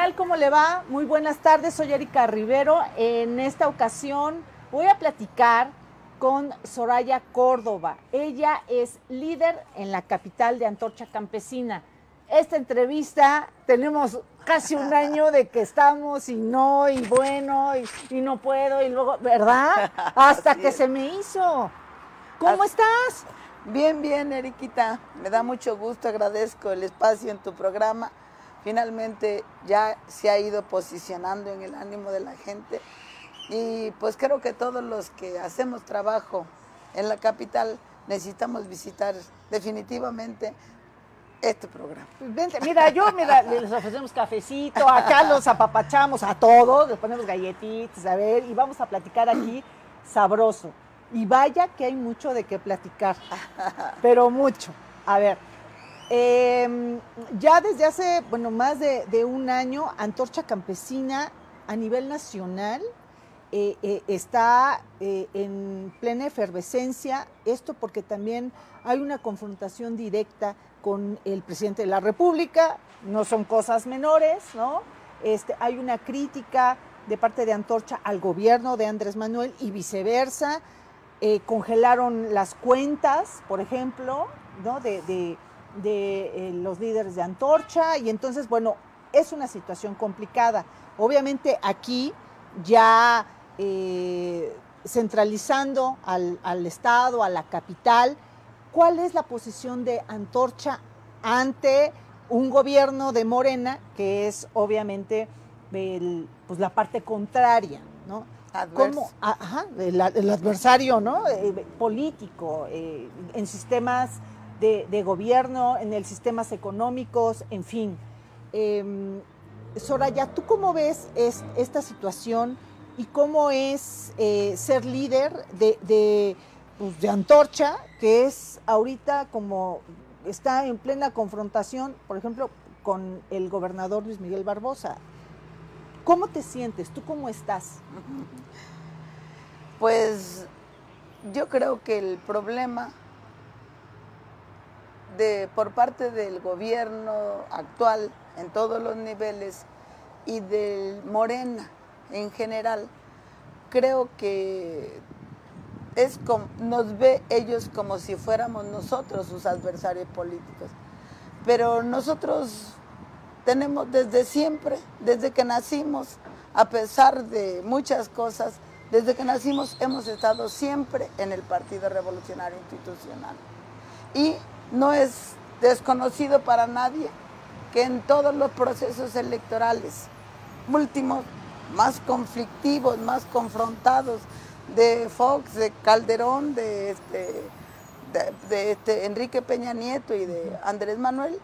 ¿Qué tal? ¿Cómo le va? Muy buenas tardes, soy Erika Rivero. En esta ocasión voy a platicar con Soraya Córdoba. Ella es líder en la capital de Antorcha Campesina. Esta entrevista tenemos casi un año de que estamos y no, y bueno, y, no puedo, y luego, ¿verdad? Hasta que se me hizo. ¿Cómo estás? Bien, bien, Eriquita. Me da mucho gusto, agradezco el espacio en tu programa finalmente ya se ha ido posicionando en el ánimo de la gente y pues creo que todos los que hacemos trabajo en la capital necesitamos visitar definitivamente este programa. Vente, mira, yo les ofrecemos cafecito, acá los apapachamos a todos, les ponemos galletitas, a ver, y vamos a platicar aquí sabroso. Y vaya que hay mucho de qué platicar, pero mucho. A ver, eh, ya desde hace, bueno, más de, un año, Antorcha Campesina a nivel nacional eh, eh, está eh, en plena efervescencia. Esto porque también hay una confrontación directa con el presidente de la República, no son cosas menores, ¿no? Este, hay una crítica de parte de Antorcha al gobierno de Andrés Manuel y viceversa. congelaron las cuentas, por ejemplo, ¿no? de eh, los líderes de Antorcha y entonces, bueno, es una situación complicada. Obviamente aquí ya eh, centralizando al, al, Estado, a la capital, ¿cuál es la posición de Antorcha ante un gobierno de Morena que es obviamente pues la parte contraria, ¿no? Como, ajá, el, adversario ¿no? Eh, político en sistemas de, gobierno, en el sistemas económicos, en fin. Eh, Soraya, ¿tú cómo ves esta situación y cómo es eh, ser líder de, pues, de, Antorcha, que es ahorita como está en plena confrontación, por ejemplo, con el gobernador Luis Miguel Barbosa? ¿Cómo te sientes? ¿Tú cómo estás? Pues yo creo que el problema por parte del gobierno actual en todos los niveles y del Morena en general, creo que es nos ve ellos como si fuéramos nosotros sus adversarios políticos. Pero nosotros tenemos desde siempre, desde que nacimos, a pesar de muchas cosas, desde que nacimos hemos estado siempre en el Partido Revolucionario Institucional. Y no es desconocido para nadie que en todos los procesos electorales últimos, más conflictivos, más confrontados, de Fox, de Calderón, de, este, de, este Enrique Peña Nieto y de Andrés Manuel,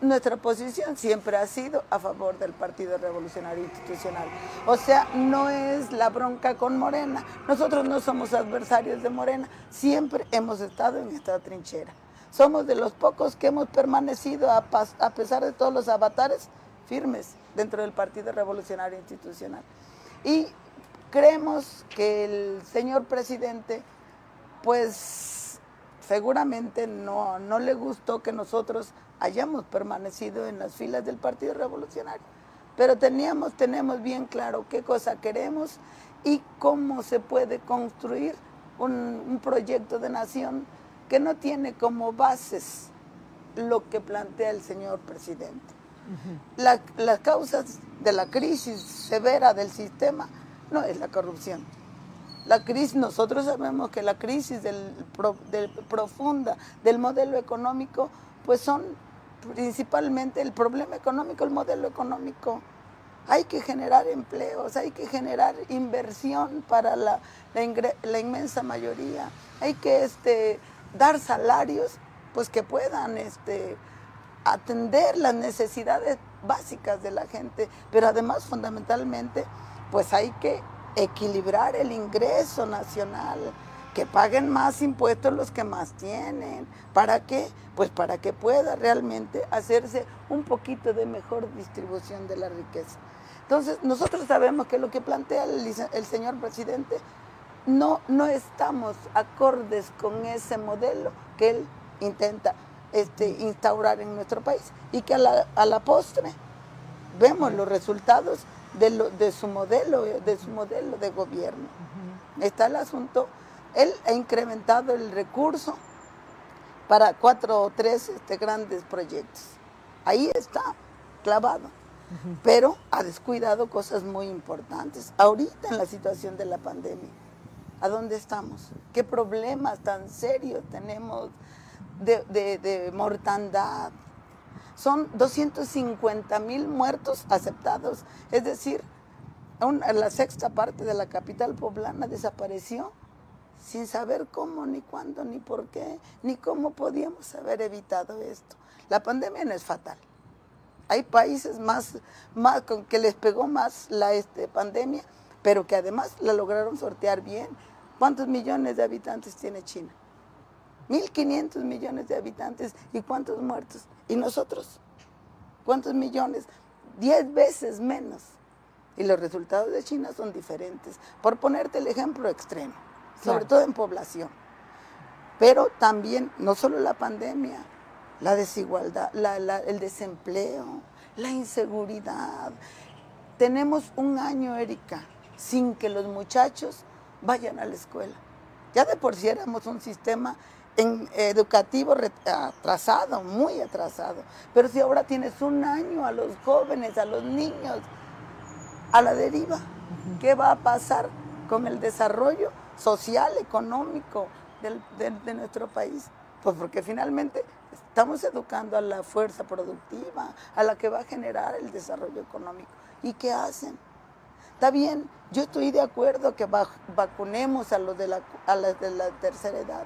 nuestra posición siempre ha sido a favor del Partido Revolucionario Institucional. O sea, no es la bronca con Morena. Nosotros no somos adversarios de Morena, siempre hemos estado en esta trinchera. Somos de los pocos que hemos permanecido, a, pesar de todos los avatares, firmes dentro del Partido Revolucionario Institucional. Y creemos que el señor presidente, pues seguramente no, no le gustó que nosotros hayamos permanecido en las filas del Partido Revolucionario. Pero teníamos, tenemos bien claro qué cosa queremos y cómo se puede construir un, un proyecto de nación que no tiene como bases lo que plantea el señor presidente. las causas de la crisis severa del sistema no es la corrupción. La crisis, nosotros sabemos que la crisis del, profunda del modelo económico, pues son principalmente el problema económico, el modelo económico. Hay que generar empleos, hay que generar inversión para la, la inmensa mayoría. Hay que este, dar salarios pues que puedan este, atender las necesidades básicas de la gente, pero además fundamentalmente pues hay que equilibrar el ingreso nacional, que paguen más impuestos los que más tienen. ¿Para qué? Pues para que pueda realmente hacerse un poquito de mejor distribución de la riqueza. Entonces, nosotros sabemos que lo que plantea el, el señor presidente no, no estamos acordes con ese modelo que él intenta este, instaurar en nuestro país y que a la, postre vemos los resultados de, de, su modelo, de su modelo de gobierno. Está el asunto, él ha incrementado el recurso para cuatro o tres este, grandes proyectos. Ahí está, clavado. Pero ha descuidado cosas muy importantes. Ahorita en la situación de la pandemia, ¿a dónde estamos? ¿Qué problemas tan serios tenemos de, de mortandad? Son 250 mil muertos aceptados, es decir, la sexta parte de la capital poblana desapareció sin saber cómo, ni cuándo, ni por qué, ni cómo podíamos haber evitado esto. La pandemia no es fatal. Hay países más, más con que les pegó más la este, pandemia, pero que además la lograron sortear bien. ¿Cuántos millones de habitantes tiene China? 1.500 millones de habitantes y cuántos muertos. ¿Y nosotros? ¿Cuántos millones? Diez veces menos. Y los resultados de China son diferentes. Por ponerte el ejemplo extremo, sobre todo en población. Pero también, no solo la pandemia, la desigualdad, el desempleo, la inseguridad. Tenemos un año, Erika, sin que los muchachos vayan a la escuela. Ya de por sí éramos un sistema en educativo atrasado, muy atrasado. Pero si ahora tienes un año a los jóvenes, a los niños, a la deriva, ¿qué va a pasar con el desarrollo social, económico de, nuestro país? Pues porque finalmente estamos educando a la fuerza productiva, a la que va a generar el desarrollo económico. ¿Y qué hacen? Está bien, yo estoy de acuerdo que vacunemos a los de la, a las de la tercera edad,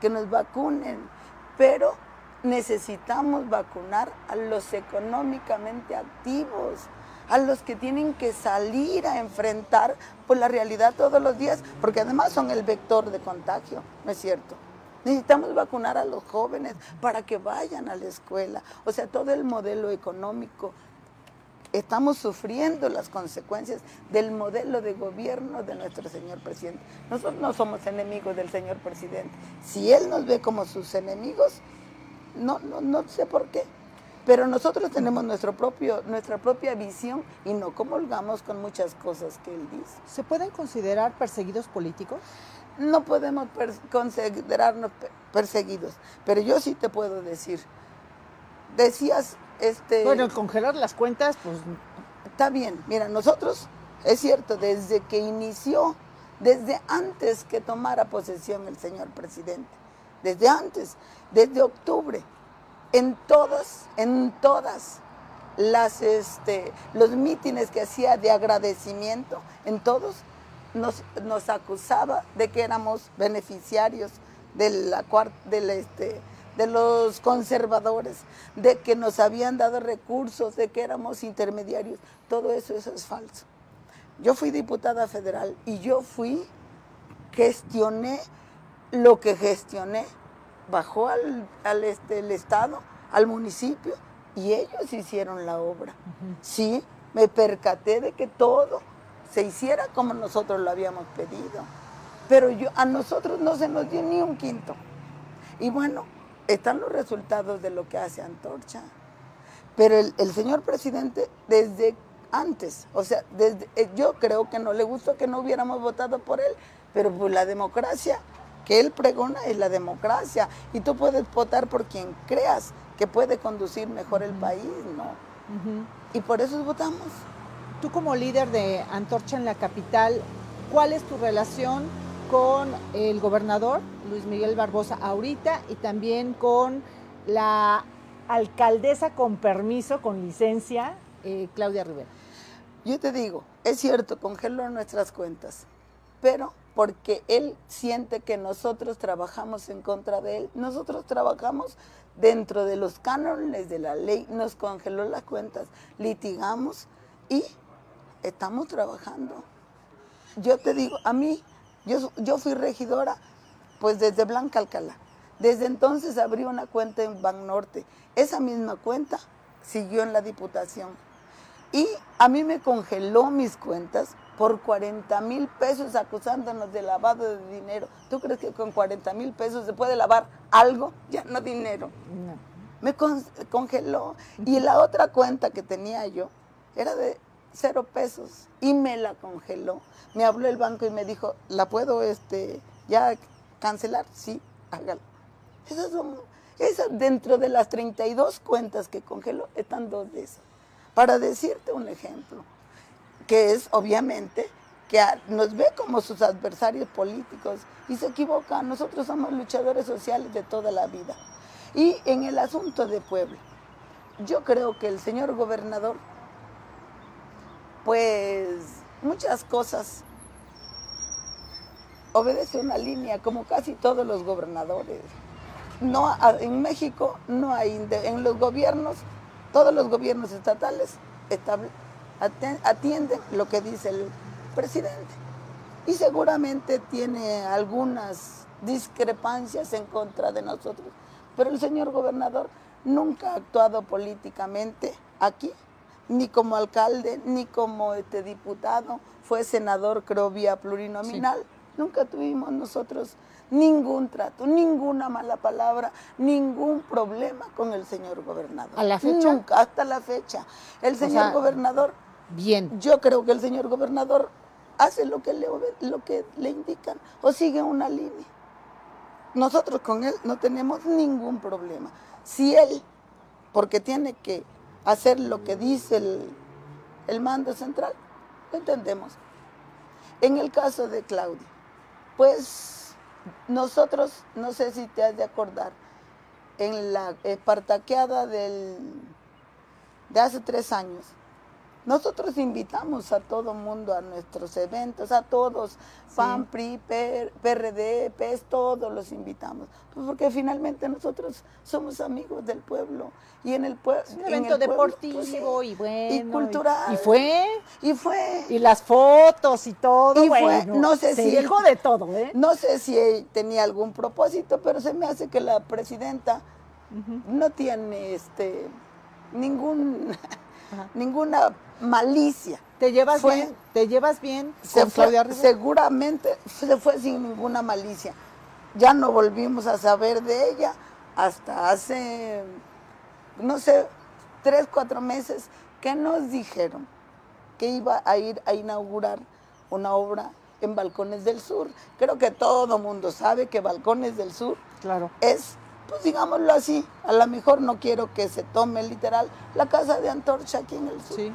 que nos vacunen, pero necesitamos vacunar a los económicamente activos, a los que tienen que salir a enfrentar pues, la realidad todos los días, porque además son el vector de contagio, ¿no es cierto? Necesitamos vacunar a los jóvenes para que vayan a la escuela. O sea, todo el modelo económico estamos sufriendo las consecuencias del modelo de gobierno de nuestro señor presidente. Nosotros no somos enemigos del señor presidente. Si él nos ve como sus enemigos, no, no, no sé por qué. Pero nosotros tenemos nuestro propio, nuestra propia visión y no comulgamos con muchas cosas que él dice. ¿Se pueden considerar perseguidos políticos? No podemos considerarnos perseguidos, pero yo sí te puedo decir, decías este, bueno, congelar las cuentas, pues... Está bien. Mira, nosotros, es cierto, desde que inició, desde antes que tomara posesión el señor presidente, desde antes, desde octubre, en todas, en todas las, este, los mítines que hacía de agradecimiento, en todos, nos, nos acusaba de que éramos beneficiarios de la, del, este, de los conservadores, de que nos habían dado recursos, de que éramos intermediarios. Todo eso, eso es falso. Yo fui diputada federal y yo fui, gestioné lo que gestioné, bajó al, este, el Estado, al municipio, y ellos hicieron la obra. Sí, me percaté de que todo se hiciera como nosotros lo habíamos pedido. Pero yo, a nosotros no se nos dio ni un quinto. Y bueno, están los resultados de lo que hace Antorcha. Pero el, señor presidente, desde antes, o sea, desde, eh, yo creo que no le gustó que no hubiéramos votado por él, pero pues la democracia que él pregona es la democracia y tú puedes votar por quien creas que puede conducir mejor el país, ¿no? Y por eso votamos. Tú como líder de Antorcha en la capital, ¿cuál es tu relación con el gobernador Luis Miguel Barbosa ahorita y también con la alcaldesa con permiso, con licencia, eh, Claudia Rivera. Yo te digo, es cierto, congeló nuestras cuentas, pero porque él siente que nosotros trabajamos en contra de él, nosotros trabajamos dentro de los cánones de la ley, nos congeló las cuentas, litigamos y estamos trabajando. Yo te digo, a mí yo, fui regidora pues desde Blanca Alcalá. Desde entonces abrí una cuenta en Norte. Esa misma cuenta siguió en la Diputación. Y a mí me congeló mis cuentas por 40 mil pesos acusándonos de lavado de dinero. ¿Tú crees que con 40 mil pesos se puede lavar algo? Ya no dinero. Me congeló. Y la otra cuenta que tenía yo, era de cero pesos y me la congeló. Me habló el banco y me dijo, ¿la puedo este, ya cancelar? Sí, hágalo. Esas son, esas dentro de las 32 cuentas que congeló, están dos de esas. Para decirte un ejemplo, que es obviamente que nos ve como sus adversarios políticos y se equivoca. Nosotros somos luchadores sociales de toda la vida. Y en el asunto de Puebla, yo creo que el señor gobernador, pues muchas cosas, obedece una línea como casi todos los gobernadores. No, en México no hay, en los gobiernos, todos los gobiernos estatales atienden lo que dice el presidente. Y seguramente tiene algunas discrepancias en contra de nosotros. Pero el señor gobernador nunca ha actuado políticamente aquí, ni como alcalde, ni como este diputado. Fue senador, creo, vía plurinominal. Nunca tuvimos nosotros ningún trato, ninguna mala palabra, ningún problema con el señor gobernador. ¿A la fecha? Nunca, hasta la fecha. El señor gobernador. Bien. Yo creo que el señor gobernador hace lo que le, lo que le indican o sigue una línea. Nosotros con él no tenemos ningún problema. Si él, porque tiene que hacer lo que dice el, el mando central, lo entendemos. En el caso de Claudia, pues nosotros, no sé si te has de acordar, en la espartaqueada del, de hace tres años, nosotros invitamos a todo mundo a nuestros eventos, a todos, PAN, PRI, PRD, PES, todos los invitamos, pues porque finalmente nosotros somos amigos del pueblo y en el pueblo. Un evento deportivo pues, y bueno. Y cultural. Y, fue. Y fue. Y las fotos y todo. Y fue. No sé si. Dijo de todo, ¿eh? No sé si tenía algún propósito, pero se me hace que la presidenta no tiene este ningún. ninguna malicia. ¿Te llevas bien? ¿Te llevas bien con Claudia Rivera? Seguramente se fue sin ninguna malicia. Ya no volvimos a saber de ella hasta hace, no sé, tres, cuatro meses que nos dijeron que iba a ir a inaugurar una obra en Balcones del Sur. Creo que todo mundo sabe que Balcones del Sur claro. es pues digámoslo así, a lo mejor no quiero que se tome literal la casa de Antorcha aquí en el sur. Sí.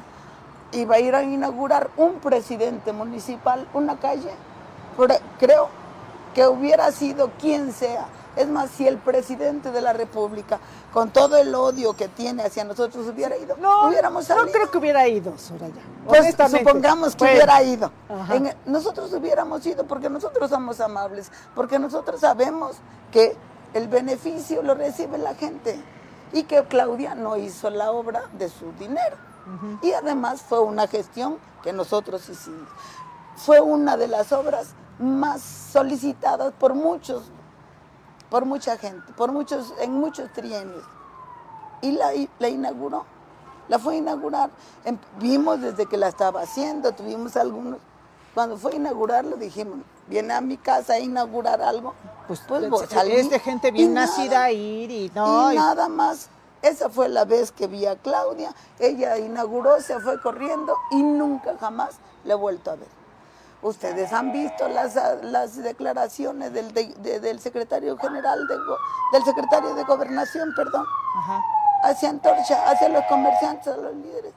Y va a ir a inaugurar un presidente municipal, una calle. creo que hubiera sido quien sea. Es más, si el presidente de la República, con todo el odio que tiene hacia nosotros, hubiera ido, no, hubiéramos salido. No creo que hubiera ido, Soraya. Pues supongamos que hubiera ido. nosotros hubiéramos ido porque nosotros somos amables, porque nosotros sabemos que el beneficio lo recibe la gente y que Claudia no hizo la obra de su dinero. Y además fue una gestión que nosotros hicimos. Fue una de las obras más solicitadas por muchos, por mucha gente, por muchos, en muchos trienios. Y la, la inauguró, la fue a inaugurar. Em, vimos desde que la estaba haciendo, tuvimos algunos. Cuando fue a inaugurarlo dijimos, viene a mi casa a inaugurar algo, pues, pues es de gente bien nacida a ir y no. Y, nada más. Esa fue la vez que vi a Claudia. Ella inauguró, se fue corriendo y nunca jamás le he vuelto a ver. Ustedes han visto las, las declaraciones del, del secretario general, de, del secretario de gobernación, perdón, hacia Antorcha, hacia los comerciantes, a los líderes.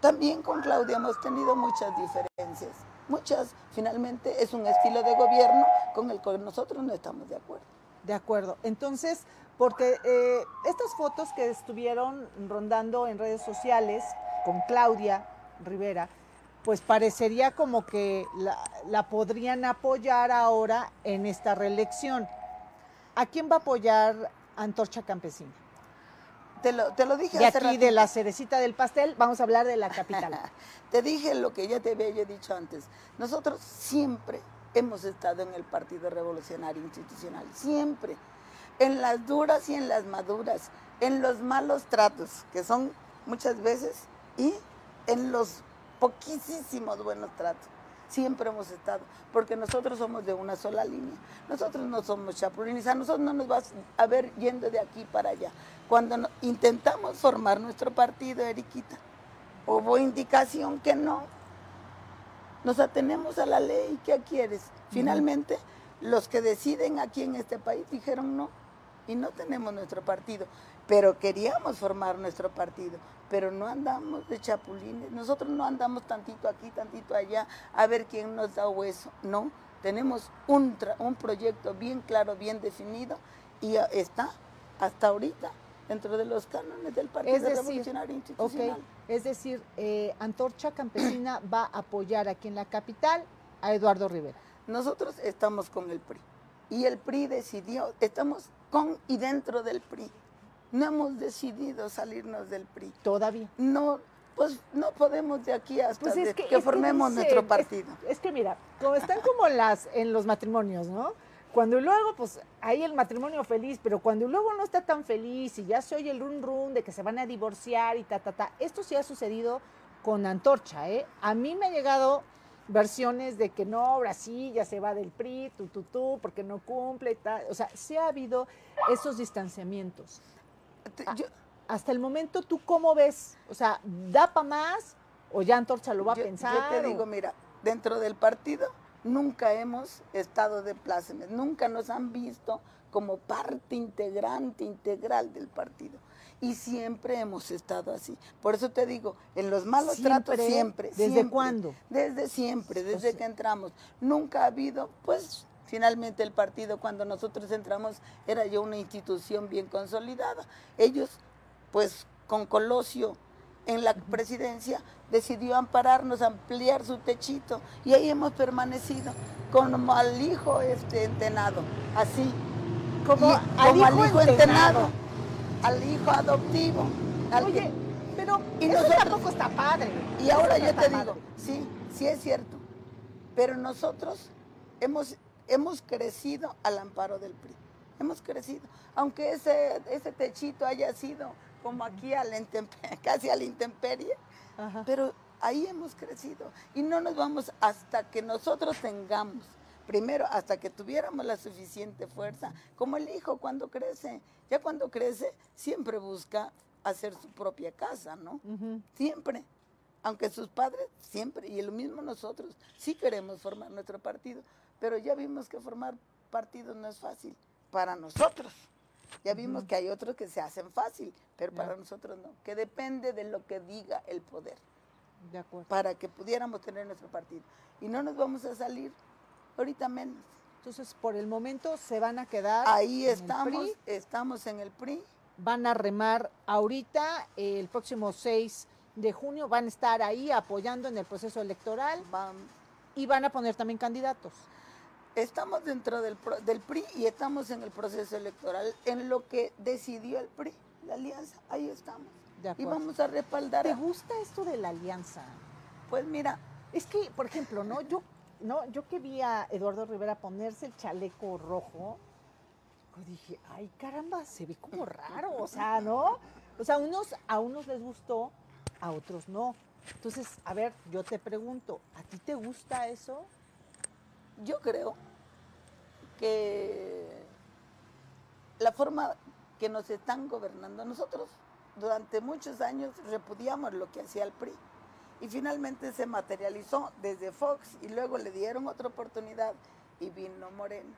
También con Claudia hemos tenido muchas diferencias muchas, finalmente es un estilo de gobierno con el que nosotros no estamos de acuerdo. De acuerdo. Entonces, porque eh, estas fotos que estuvieron rondando en redes sociales con Claudia Rivera, pues parecería como que la, la podrían apoyar ahora en esta reelección. ¿A quién va a apoyar Antorcha Campesina? Te lo, te lo dije de aquí, de la cerecita del pastel, vamos a hablar de la capital. te dije lo que ya te había dicho antes. Nosotros siempre hemos estado en el Partido Revolucionario Institucional, siempre. En las duras y en las maduras, en los malos tratos, que son muchas veces, y en los poquísimos buenos tratos siempre hemos estado, porque nosotros somos de una sola línea. Nosotros no somos chapulines, a nosotros no nos vas a ver yendo de aquí para allá. Cuando intentamos formar nuestro partido, Eriquita, hubo indicación que no. Nos atenemos a la ley, ¿qué quieres? Finalmente, los que deciden aquí en este país dijeron no y no tenemos nuestro partido, pero queríamos formar nuestro partido, pero no andamos de chapulines, nosotros no andamos tantito aquí, tantito allá, a ver quién nos da hueso, no, tenemos un, un proyecto bien claro, bien definido y está hasta ahorita dentro de los cánones del Partido Revolucionario Institucional. Es decir, eh, Antorcha Campesina va a apoyar aquí en la capital a Eduardo Rivera. Nosotros estamos con el PRI y el PRI decidió, estamos con y dentro del PRI. No hemos decidido salirnos del PRI. Todavía. No, pues no podemos de aquí hasta pues que, formemos nuestro partido. Es, que mira, como están como las en los matrimonios, ¿no? Cuando luego, pues hay el matrimonio feliz, pero cuando luego no está tan feliz y ya se oye el run run de que se van a divorciar y ta, ta, ta. Esto sí ha sucedido con Antorcha, ¿eh? A mí me ha llegado versiones de que no, ahora sí, ya se va del PRI, tú, tú, tú, porque no cumple y tal. O sea, sí ha habido esos distanciamientos. Ah, hasta el momento, ¿tú cómo ves? O sea, ¿da para más o ya Antorcha lo va a pensar? Yo te digo, mira, dentro del partido nunca hemos estado de plácemes, nunca nos han visto como parte integrante, integral del partido. Y siempre hemos estado así. Por eso te digo, en los malos tratos siempre. ¿Desde cuándo? Desde siempre, desde que entramos. Nunca ha habido, pues, finalmente el partido cuando nosotros entramos era ya una institución bien consolidada. Ellos, pues, con Colosio en la presidencia, decidió ampararnos, ampliar su techito y ahí hemos permanecido como al hijo este entenado, así como, al, hijo entenado. al hijo adoptivo. Oye, pero y eso tampoco está padre. Y ahora yo te digo, sí, sí es cierto, pero nosotros hemos, hemos crecido al amparo del PRI, hemos crecido, aunque ese, ese techito haya sido como aquí al casi a la intemperie, pero ahí hemos crecido y no nos vamos hasta que nosotros tengamos primero hasta que tuviéramos la suficiente fuerza, como el hijo cuando crece. Ya cuando crece, siempre busca hacer su propia casa, ¿no? Siempre. Aunque sus padres, siempre, y lo mismo nosotros, sí queremos formar nuestro partido, pero ya vimos que formar partido no es fácil para nosotros. Ya vimos que hay otros que se hacen fácil, pero para nosotros no, que depende de lo que diga el poder. De acuerdo. Para que pudiéramos tener nuestro partido. Y no nos vamos a salir ahorita menos. Entonces, por el momento se van a quedar. Ahí estamos, estamos en el PRI. Van a remar ahorita, el próximo 6 de junio, van a estar ahí apoyando en el proceso electoral y van a poner también candidatos. Estamos dentro del, del PRI y estamos en el proceso electoral, en lo que decidió el PRI, la alianza, ahí estamos. Y vamos a respaldar. ¿Te gusta esto de la alianza? Pues mira. Es que, por ejemplo, ¿no? Yo no, yo que vi a Eduardo Rivera ponerse el chaleco rojo, dije, ay caramba, se ve como raro, o sea, ¿no? O sea, unos, a unos les gustó, a otros no. Entonces, a ver, yo te pregunto, ¿a ti te gusta eso? Yo creo que la forma que nos están gobernando, nosotros durante muchos años repudiamos lo que hacía el PRI y finalmente se materializó desde Fox y luego le dieron otra oportunidad y vino Morena.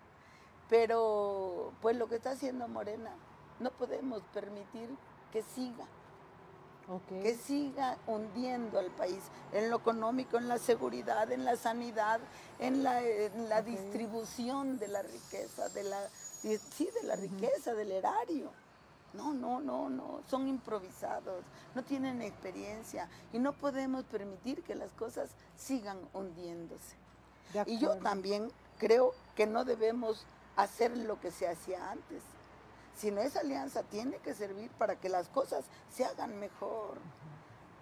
Pero pues lo que está haciendo Morena no podemos permitir que siga. Que siga hundiendo al país en lo económico, en la seguridad, en la sanidad, en la, distribución de la riqueza, de la, sí, de la riqueza, del erario. No, no, no, no, son improvisados, no tienen experiencia y no podemos permitir que las cosas sigan hundiéndose. Y yo también creo que no debemos hacer lo que se hacía antes, sino esa alianza tiene que servir para que las cosas se hagan mejor.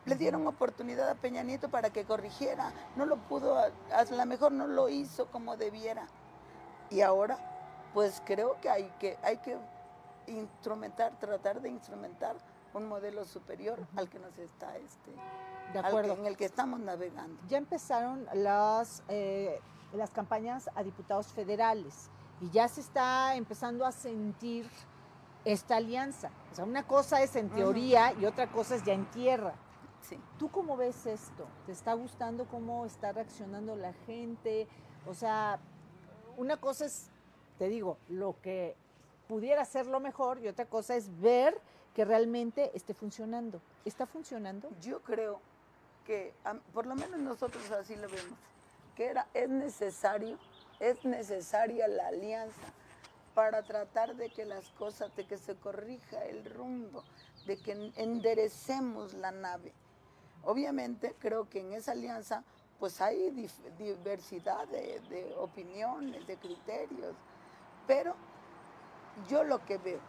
Le dieron oportunidad a Peña Nieto para que corrigiera, no lo pudo, a lo mejor no lo hizo como debiera. Y ahora, pues creo que hay que, hay que instrumentar, tratar de instrumentar un modelo superior al que nos está este, de acuerdo. en el que estamos navegando. Ya empezaron las, eh, las campañas a diputados federales y ya se está empezando a sentir esta alianza. O sea, una cosa es en teoría y otra cosa es ya en tierra. Sí. ¿Tú cómo ves esto? ¿Te está gustando cómo está reaccionando la gente? O sea, una cosa es, te digo, lo que pudiera ser lo mejor y otra cosa es ver que realmente esté funcionando. ¿Está funcionando? Yo creo que, por lo menos nosotros así lo vemos, que era, es necesario, es necesaria la alianza para tratar de que las cosas, de que se corrija el rumbo, de que enderecemos la nave. Obviamente creo que en esa alianza pues hay diversidad de, opiniones, de criterios, pero yo lo que veo,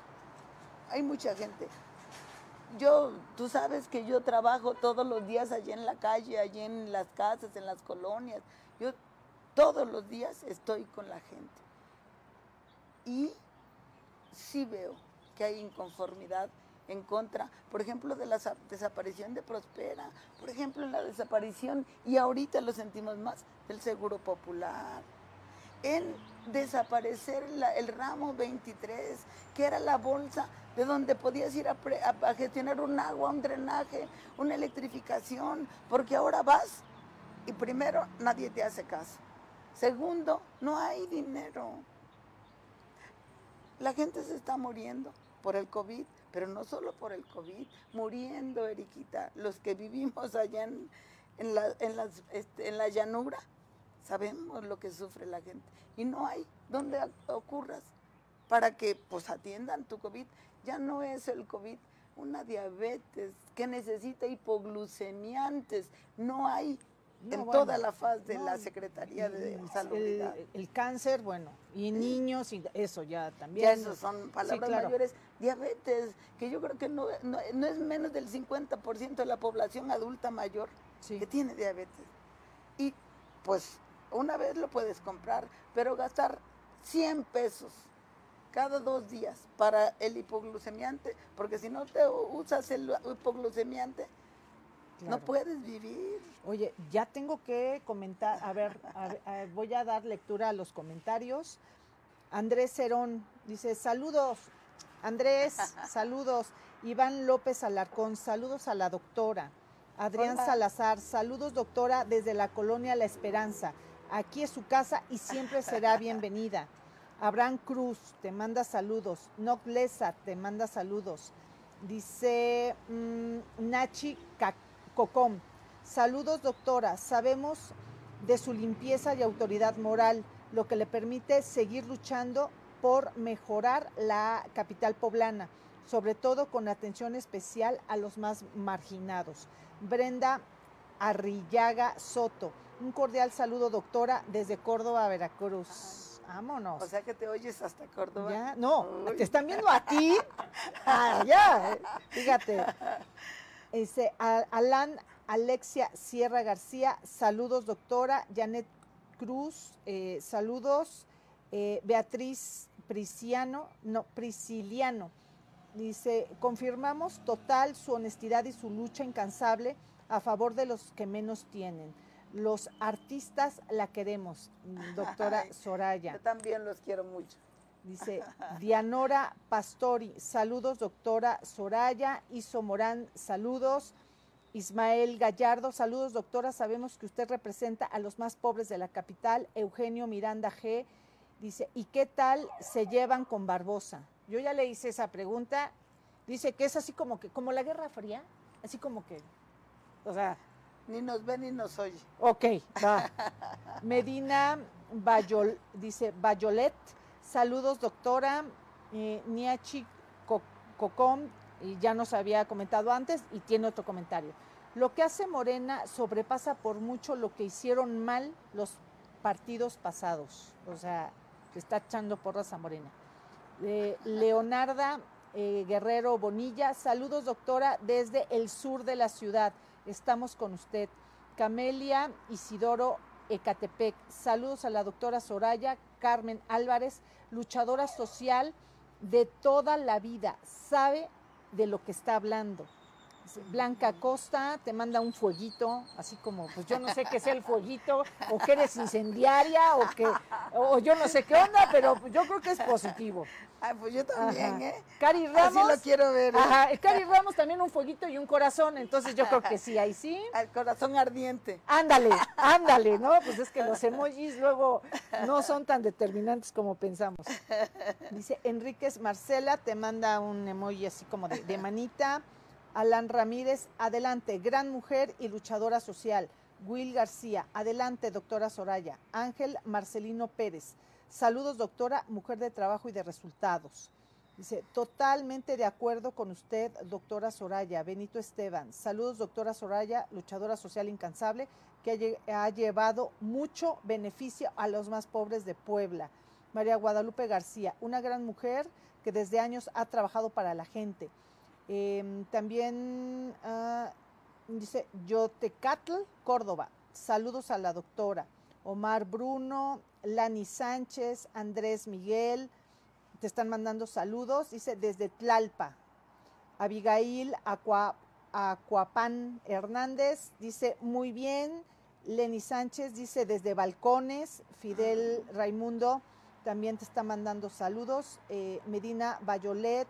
hay mucha gente. Yo, tú sabes que yo trabajo todos los días allí en la calle, allí en las casas, en las colonias. Yo todos los días estoy con la gente. Y sí veo que hay inconformidad en contra, por ejemplo, de la desaparición de Prospera, por ejemplo, en la desaparición, y ahorita lo sentimos más, del Seguro Popular, en desaparecer el ramo 23, que era la bolsa de donde podías ir a, a, gestionar un agua, un drenaje, una electrificación, porque ahora vas y primero nadie te hace caso. Segundo, no hay dinero. La gente se está muriendo por el COVID, pero no solo por el COVID, muriendo, Eriquita. Los que vivimos allá en, la, este, en, la llanura, sabemos lo que sufre la gente. Y no hay donde ocurras para que pues atiendan tu COVID. Ya no es el COVID una diabetes que necesita hipoglucemiantes. No hay en toda la faz de la Secretaría de Salud. El, cáncer, bueno, y niños, y eso ya también. Ya eso son palabras mayores. Diabetes, que yo creo que no, no, es menos del 50% de la población adulta mayor que tiene diabetes. Y pues una vez lo puedes comprar, pero gastar 100 pesos cada dos días para el hipoglucemiante, porque si no te usas el hipoglucemiante, no puedes vivir. Oye, ya tengo que comentar, a ver, voy a dar lectura a los comentarios. Andrés Cerón dice, saludos. Andrés, saludos. Iván López Alarcón, saludos a la doctora. Adrián Salazar, saludos doctora desde la colonia La Esperanza. Aquí es su casa y siempre será bienvenida. Abraham Cruz te manda saludos. Noc Lesa te manda saludos. Dice mm, Nachi Cocom. Saludos, doctora. Sabemos de su limpieza y autoridad moral, lo que le permite seguir luchando por mejorar la capital poblana, sobre todo con atención especial a los más marginados. Brenda Arrillaga Soto. Un cordial saludo, doctora, desde Córdoba, Veracruz. Vámonos. O sea que te oyes hasta Córdoba. No, te están viendo a ti. Allá, eh. fíjate. Dice Alan Alexia Sierra García, saludos doctora. Janet Cruz, eh, saludos. Eh, Beatriz Prisciano, no, Prisciliano. Dice, confirmamos total su honestidad y su lucha incansable a favor de los que menos tienen. Los artistas la queremos, doctora Soraya. Yo también los quiero mucho. Dice Dianora Pastori, saludos doctora Soraya, Iso Morán, saludos. Ismael Gallardo, saludos doctora, sabemos que usted representa a los más pobres de la capital. Eugenio Miranda G dice, ¿y qué tal se llevan con Barbosa? Yo ya le hice esa pregunta, dice que es así como que, como la Guerra Fría, así como que, o sea... Ni nos ve ni nos oye. Ok, va. Medina Bayol, dice Bayolet, Saludos, doctora. Eh, Niachi Cocom, y ya nos había comentado antes, y tiene otro comentario. Lo que hace Morena sobrepasa por mucho lo que hicieron mal los partidos pasados. O sea, que está echando porras a Morena. Leonarda eh, Guerrero Bonilla, saludos doctora desde el sur de la ciudad. Estamos con usted. Camelia Isidoro Ecatepec, saludos a la doctora Soraya Carmen Álvarez, luchadora social de toda la vida, sabe de lo que está hablando. Blanca Costa te manda un fueguito, así como, pues yo no sé qué es el fueguito, o que eres incendiaria, o que, o yo no sé qué onda, pero yo creo que es positivo. Ah, pues yo también, ¿eh? Cari Ramos. Así lo quiero ver. ¿eh? Ajá, Cari Ramos también un fueguito y un corazón, entonces yo creo que sí, ahí sí. El corazón ardiente. Ándale, ándale, ¿no? Pues es que los emojis luego no son tan determinantes como pensamos. Dice Enríquez Marcela, te manda un emoji así como de, de manita. Alan Ramírez, adelante, gran mujer y luchadora social. Will García, adelante, doctora Soraya. Ángel Marcelino Pérez, saludos, doctora, mujer de trabajo y de resultados. Dice, totalmente de acuerdo con usted, doctora Soraya. Benito Esteban, saludos, doctora Soraya, luchadora social incansable, que ha llevado mucho beneficio a los más pobres de Puebla. María Guadalupe García, una gran mujer que desde años ha trabajado para la gente. Em, también uh, dice Yotecatl, Córdoba. Saludos a la doctora. Omar Bruno, Lani Sánchez, Andrés Miguel, te están mandando saludos. Dice desde Tlalpa. Abigail Aquapan Hernández dice muy bien. Lenny Sánchez dice desde Balcones. Fidel Raimundo también te está mandando saludos. Eh, Medina Bayolet,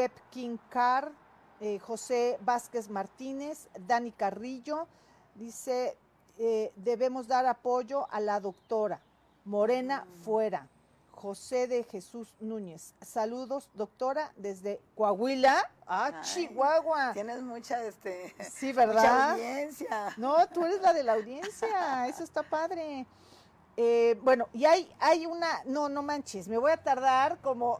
Pep King Carr, eh, José Vázquez Martínez, Dani Carrillo, dice, eh, debemos dar apoyo a la doctora. Morena mm. fuera. José de Jesús Núñez. Saludos, doctora, desde Coahuila. Ah, Chihuahua. Tienes mucha, este, sí, ¿verdad? audiencia. No, tú eres la de la audiencia. Eso está padre. Eh, bueno, y hay, hay una, no, no manches, me voy a tardar como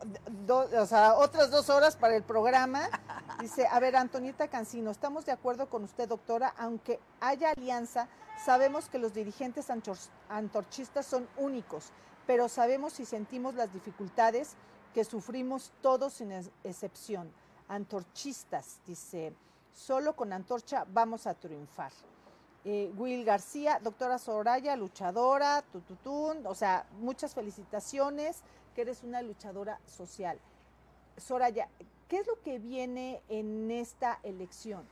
o sea, otras dos horas para el programa. Dice, a ver, Antonieta Cancino, estamos de acuerdo con usted, doctora, aunque haya alianza, sabemos que los dirigentes antorchistas son únicos, pero sabemos y sentimos las dificultades que sufrimos todos sin excepción. Antorchistas, dice, solo con antorcha vamos a triunfar. Eh, Will García, doctora Soraya, luchadora, tututún, o sea, muchas felicitaciones, que eres una luchadora social. Soraya, ¿qué es lo que viene en esta elección?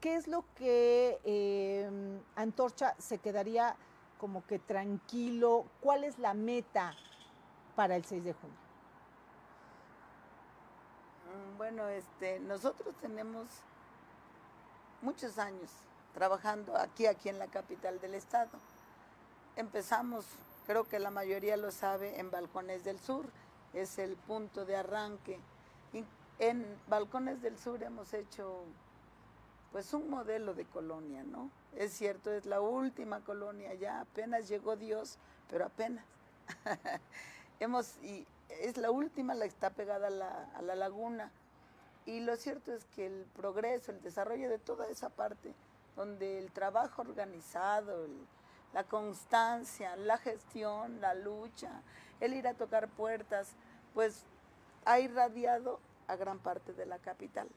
¿Qué es lo que em, Antorcha se quedaría como que tranquilo? ¿Cuál es la meta para el 6 de junio? Mm, bueno, este, nosotros tenemos muchos años trabajando aquí, aquí en la capital del estado. Empezamos, creo que la mayoría lo sabe, en Balcones del Sur, es el punto de arranque. En Balcones del Sur hemos hecho pues un modelo de colonia, ¿no? Es cierto, es la última colonia, ya apenas llegó Dios, pero apenas. hemos, y es la última, la que está pegada a la, a la laguna. Y lo cierto es que el progreso, el desarrollo de toda esa parte donde el trabajo organizado, la constancia, la gestión, la lucha, el ir a tocar puertas, pues ha irradiado a gran parte de la capital.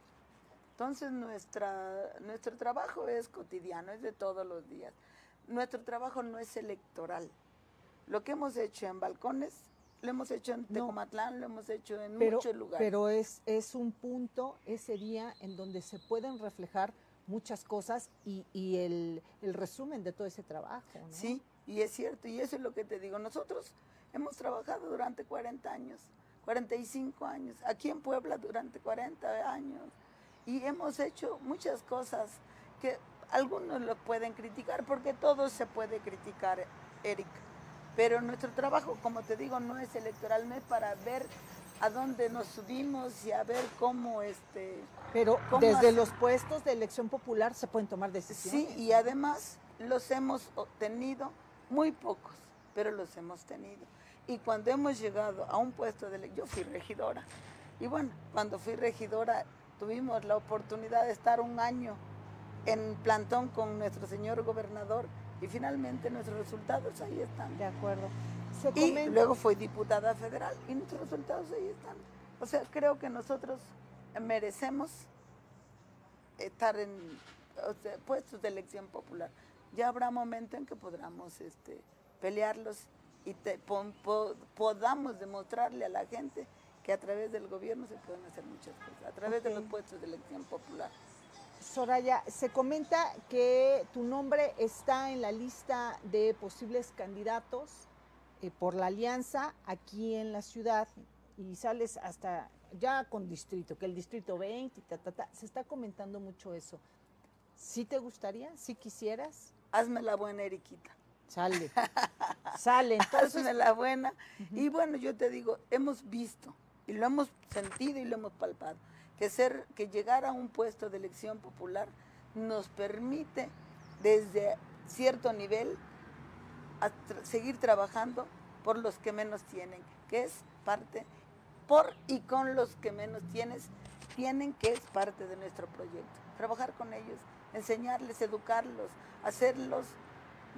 Entonces nuestra, nuestro trabajo es cotidiano, es de todos los días. Nuestro trabajo no es electoral. Lo que hemos hecho en balcones, lo hemos hecho en Tecomatlán, lo hemos hecho en muchos lugares. Pero es, es un punto ese día en donde se pueden reflejar muchas cosas y, el, resumen de todo ese trabajo. Sí, y es cierto, y eso es lo que te digo. Nosotros hemos trabajado durante 40 años, 45 años, aquí en Puebla durante 40 años, y hemos hecho muchas cosas que algunos lo pueden criticar, porque todo se puede criticar, Eric. Pero nuestro trabajo, como te digo, no es electoral, no es para ver a dónde nos subimos y a ver cómo este pero desde los puestos de elección popular se pueden tomar decisiones. Sí y además los hemos tenido muy pocos pero los hemos tenido. Y cuando hemos llegado a un puesto de yo fui regidora. Y bueno cuando fui regidora tuvimos la oportunidad de estar un año en plantón con nuestro señor gobernador y finalmente nuestros resultados ahí están de acuerdo y luego fue diputada federal y nuestros resultados ahí están. O sea, creo que nosotros merecemos estar en puestos de elección popular. Ya habrá momento en que podamos este, pelearlos y podamos demostrarle a la gente que a través del gobierno se pueden hacer muchas cosas, a través de los puestos de elección popular. Soraya, se comenta que tu nombre está en la lista de posibles candidatos eh, por la alianza aquí en la ciudad y sales hasta ya con distrito, que el distrito 20, ta, ta, ta, se está comentando mucho eso. ¿Sí te gustaría? ¿Sí quisieras? Hazme la buena, Eriquita. Sale, sale. Entonces, Hazme la buena. Y bueno, yo te digo, hemos visto y lo hemos sentido y lo hemos palpado, que ser, que llegar a un puesto de elección popular nos permite desde cierto nivel seguir trabajando por los que menos tienen, que es parte por y con los que menos tienes, tienen que es parte de nuestro proyecto. Trabajar con ellos, enseñarles, educarlos, hacerlos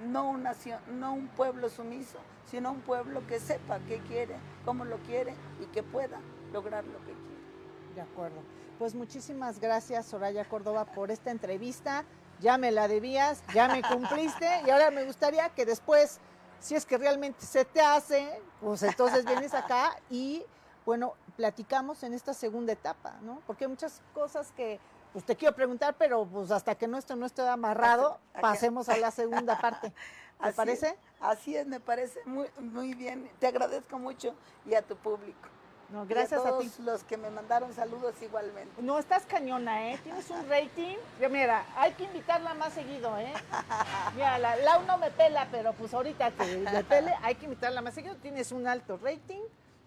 no, nación- no un pueblo sumiso, sino un pueblo que sepa qué quiere, cómo lo quiere y que pueda lograr lo que quiere. De acuerdo. Pues muchísimas gracias, Soraya Córdoba, por esta entrevista. Ya me la debías, ya me cumpliste y ahora me gustaría que después, si es que realmente se te hace, pues entonces vienes acá y, bueno, platicamos en esta segunda etapa, ¿no? Porque hay muchas cosas que, pues te quiero preguntar, pero pues hasta que nuestro no esté amarrado, pasemos a la segunda parte. ¿Te Así parece? así es, me parece muy, muy bien. Te agradezco mucho y a tu público. No, Y gracias a, todos ti. los que me mandaron saludos igualmente. No, estás cañona, ¿eh? Tienes un rating. Mira, hay que invitarla más seguido, ¿eh? Mira, la Lau no me pela, pero pues ahorita que me pele, hay que invitarla más seguido. Tienes un alto rating.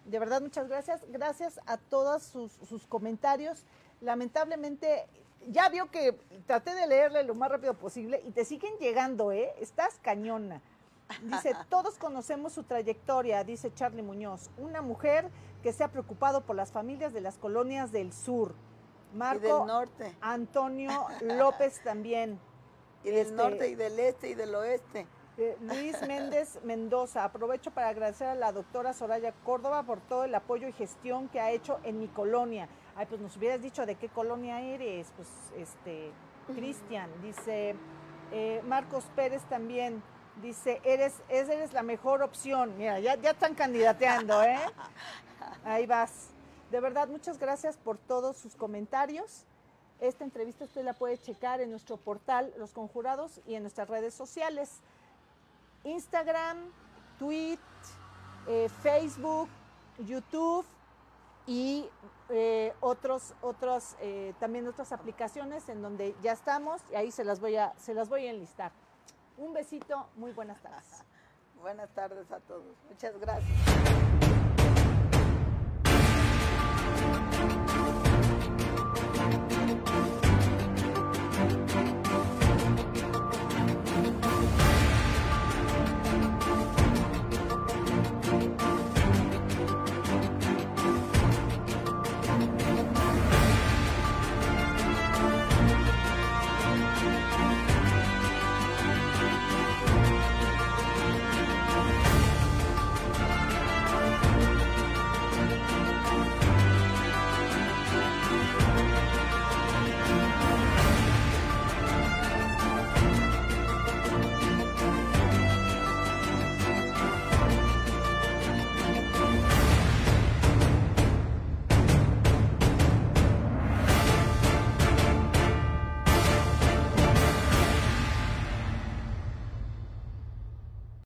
De verdad, muchas gracias. Gracias a todos sus, sus comentarios. Lamentablemente, ya vio que traté de leerle lo más rápido posible y te siguen llegando, ¿eh? Estás cañona. Dice, todos conocemos su trayectoria, dice Charlie Muñoz, una mujer que se ha preocupado por las familias de las colonias del sur. Marco y del norte. Antonio López también. Y del Este, norte y del este y del oeste. eh, Luis Méndez Mendoza, aprovecho para agradecer a la doctora Soraya Córdoba por todo el apoyo y gestión que ha hecho en mi colonia. Ay, pues nos hubieras dicho de qué colonia eres, pues este, Cristian, dice eh, Marcos Pérez también, dice, eres, es- eres la mejor opción. Mira, ya, ya están candidateando, ¿eh? Ahí vas. De verdad, muchas gracias por todos sus comentarios. Esta entrevista usted la puede checar en nuestro portal Los Conjurados y en nuestras redes sociales. Instagram, Tweet, eh, Facebook, YouTube y eh, otros, otros, eh, también otras aplicaciones en donde ya estamos y ahí se las voy a, se las voy a enlistar. Un besito, muy buenas tardes. Buenas tardes a todos. Muchas gracias.